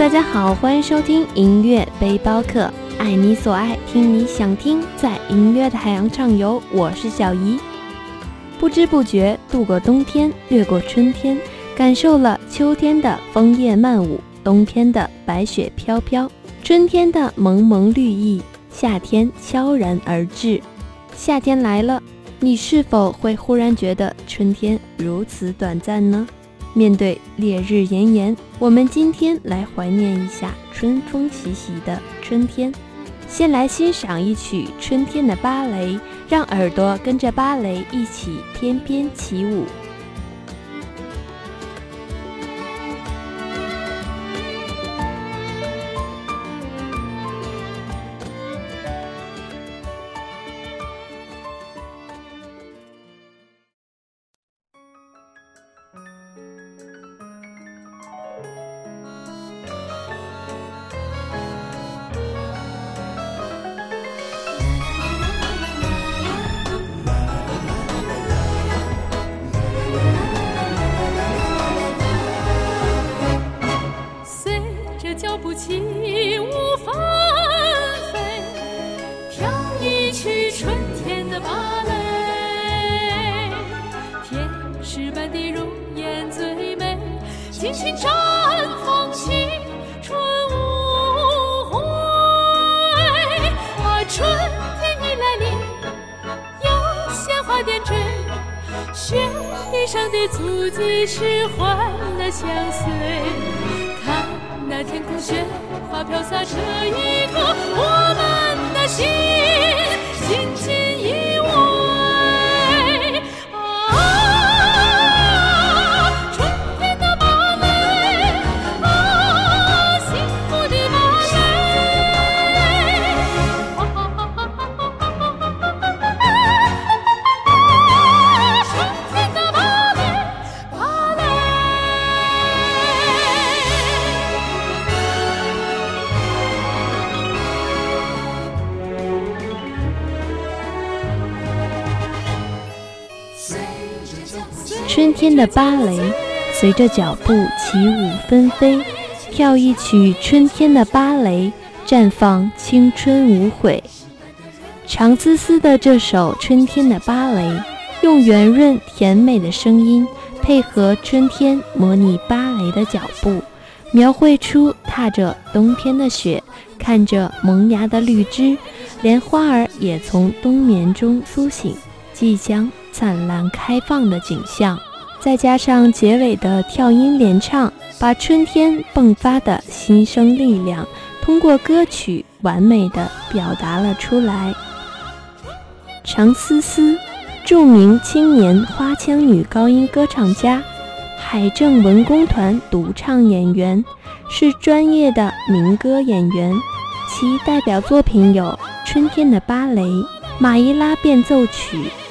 大家好，欢迎收听音乐背包客，爱你所爱，听你想听，在音乐的海洋畅游。我是小姨，不知不觉度过冬天，掠过春天，感受了秋天的枫叶漫舞，冬天的白雪飘飘，春天的蒙蒙绿意，夏天悄然而至。夏天来了，你是否会忽然觉得春天如此短暂呢？面对烈日炎炎，我们今天来怀念一下春风习习的春天。先来欣赏一曲春天的芭蕾，让耳朵跟着芭蕾一起翩翩起舞。不起舞纷飞跳一曲春天的芭蕾天使般的容颜最美尽情绽放青春无悔啊春天已来临有鲜花点缀雪地上的足迹是欢乐相随雪花飘洒这一刻，我们的心紧紧春天的芭蕾，随着脚步起舞纷飞，跳一曲春天的芭蕾，绽放青春无悔。长丝丝的这首春天的芭蕾，用圆润甜美的声音，配合春天模拟芭蕾的脚步，描绘出踏着冬天的雪，看着萌芽的绿枝，连花儿也从冬眠中苏醒，即将。灿烂开放的景象，再加上结尾的跳音连唱，把春天迸发的新生力量通过歌曲完美的表达了出来。常思思，著名青年花腔女高音歌唱家，海政文工团独唱演员，是专业的民歌演员。其代表作品有《春天的芭蕾》《马伊拉变奏曲》。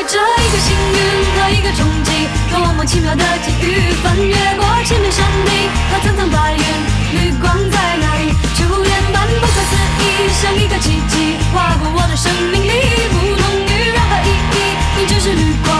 待着一个幸运和一个冲击，多么奇妙的际遇！翻越过千面山顶和层层白云，绿光在哪里？初恋般不可思议，像一个奇迹，划过我的生命里，不同于任何意义，你就是绿光，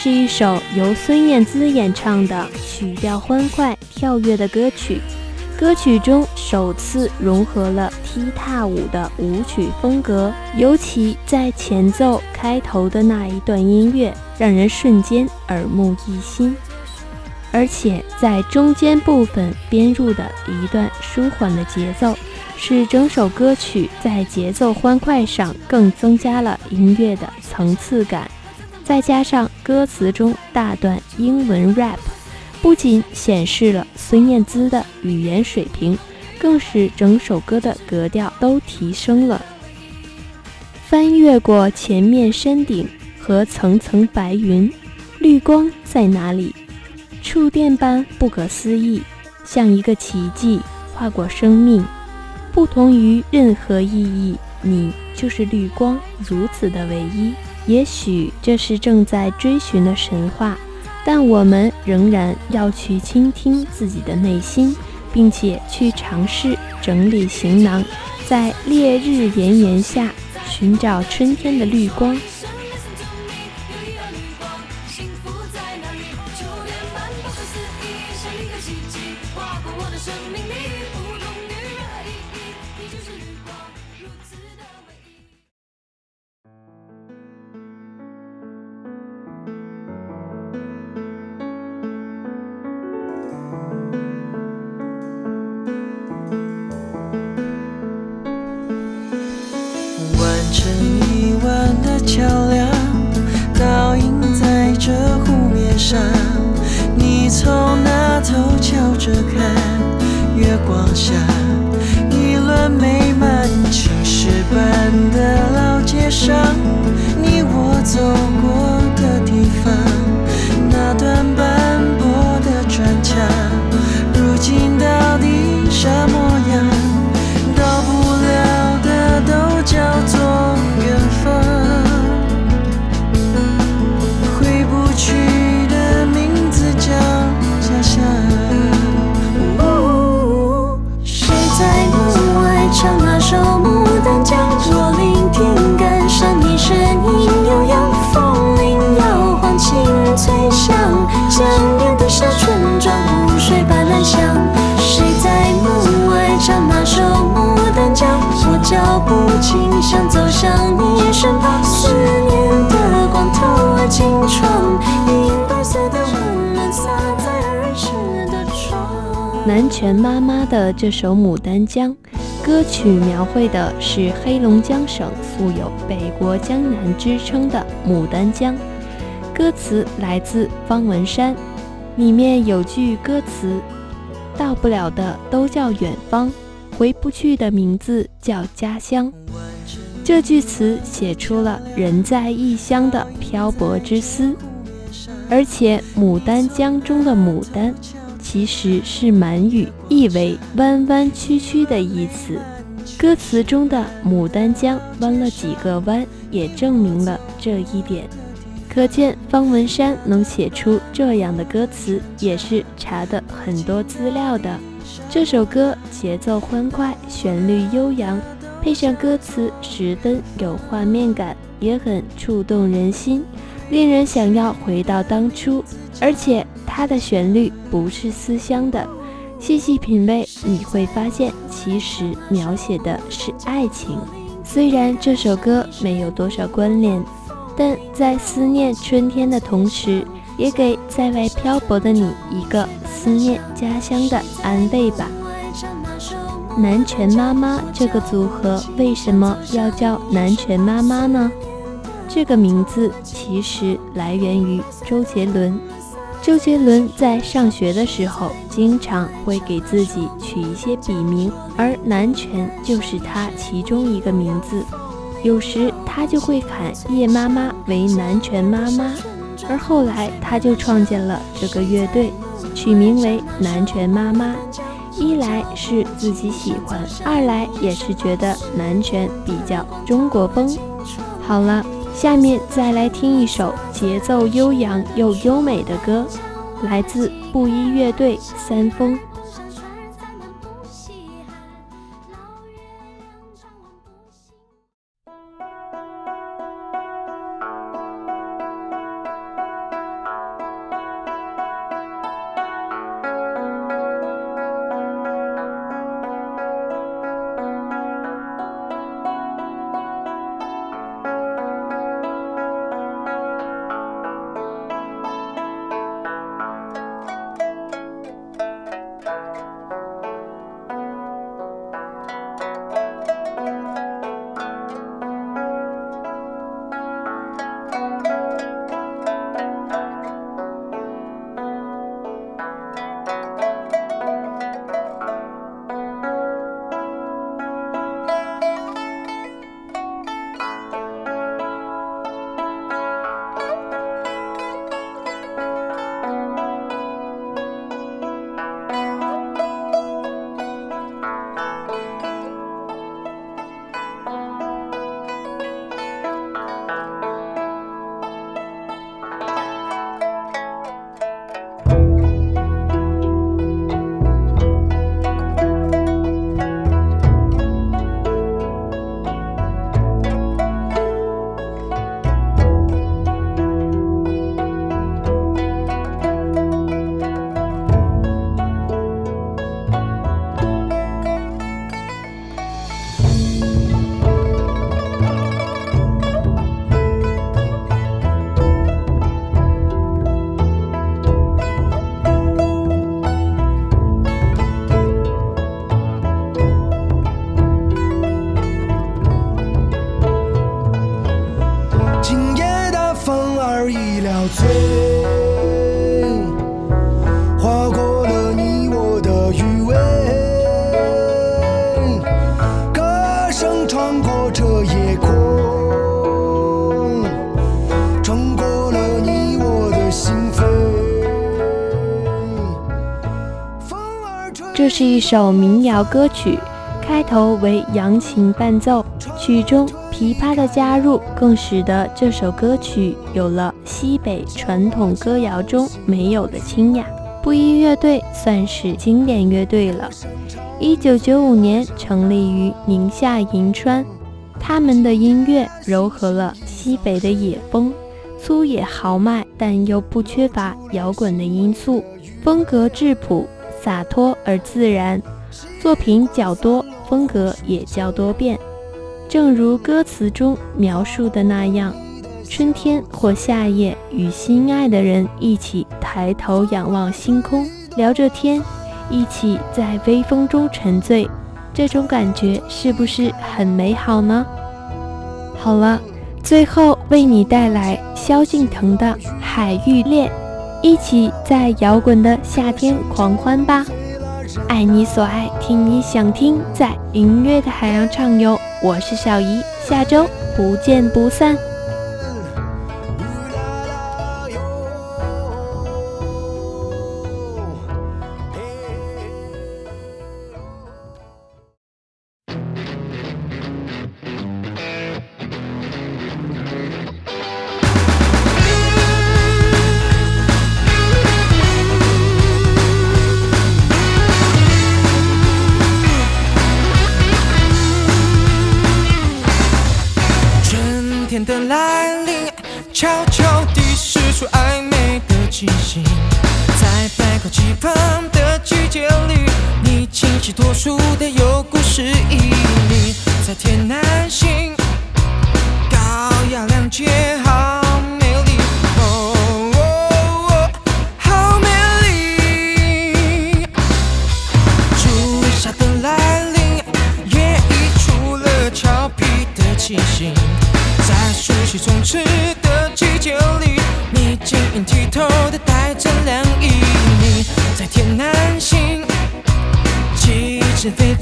是一首由孙燕姿演唱的曲调欢快、跳跃的歌曲。歌曲中首次融合了踢踏舞的舞曲风格，尤其在前奏开头的那一段音乐，让人瞬间耳目一新。而且在中间部分编入的一段舒缓的节奏，使整首歌曲在节奏欢快上更增加了音乐的层次感。再加上歌词中大段英文 rap，不仅显示了孙燕姿的语言水平，更使整首歌的格调都提升了。翻越过前面山顶和层层白云，绿光在哪里？触电般不可思议，像一个奇迹划过生命。不同于任何意义，你就是绿光，如此的唯一。也许这是正在追寻的神话，但我们仍然要去倾听自己的内心，并且去尝试整理行囊，在烈日炎炎下寻找春天的绿光。上，你从那头瞧着看月光下。南拳妈妈的这首《牡丹江》歌曲描绘的是黑龙江省素有“北国江南”之称的牡丹江。歌词来自方文山，里面有句歌词：“到不了的都叫远方，回不去的名字叫家乡。”这句词写出了人在异乡的漂泊之思，而且《牡丹江》中的“牡丹”。其实是满语，意为弯弯曲曲的意思。歌词中的牡丹江弯了几个弯，也证明了这一点。可见方文山能写出这样的歌词，也是查的很多资料的。这首歌节奏欢快，旋律悠扬，配上歌词十分有画面感，也很触动人心，令人想要回到当初。而且它的旋律不是思乡的，细细品味你会发现，其实描写的是爱情。虽然这首歌没有多少关联，但在思念春天的同时，也给在外漂泊的你一个思念家乡的安慰吧。南拳妈妈这个组合为什么要叫南拳妈妈呢？这个名字其实来源于周杰伦。周杰伦在上学的时候，经常会给自己取一些笔名，而南拳就是他其中一个名字。有时他就会喊叶妈妈为南拳妈妈，而后来他就创建了这个乐队，取名为南拳妈妈。一来是自己喜欢，二来也是觉得南拳比较中国风。好了。下面再来听一首节奏悠扬又优美的歌，来自布衣乐队《三丰》。是一首民谣歌曲，开头为扬琴伴奏，曲中琵琶的加入更使得这首歌曲有了西北传统歌谣中没有的清雅。布衣乐队算是经典乐队了，一九九五年成立于宁夏银川，他们的音乐糅合了西北的野风。粗野豪迈，但又不缺乏摇滚的因素，风格质朴、洒脱而自然，作品较多，风格也较多变。正如歌词中描述的那样，春天或夏夜，与心爱的人一起抬头仰望星空，聊着天，一起在微风中沉醉，这种感觉是不是很美好呢？好了。最后为你带来萧敬腾的《海芋恋》，一起在摇滚的夏天狂欢吧！爱你所爱，听你想听，在音乐的海洋畅游。我是小姨，下周不见不散。多数的有故事意义，在天南星，高雅亮洁，好美丽，哦，好美丽。初夏的来临，也溢出了俏皮的气息，在熟悉充斥的季节里，你晶莹剔透的带着凉意，是非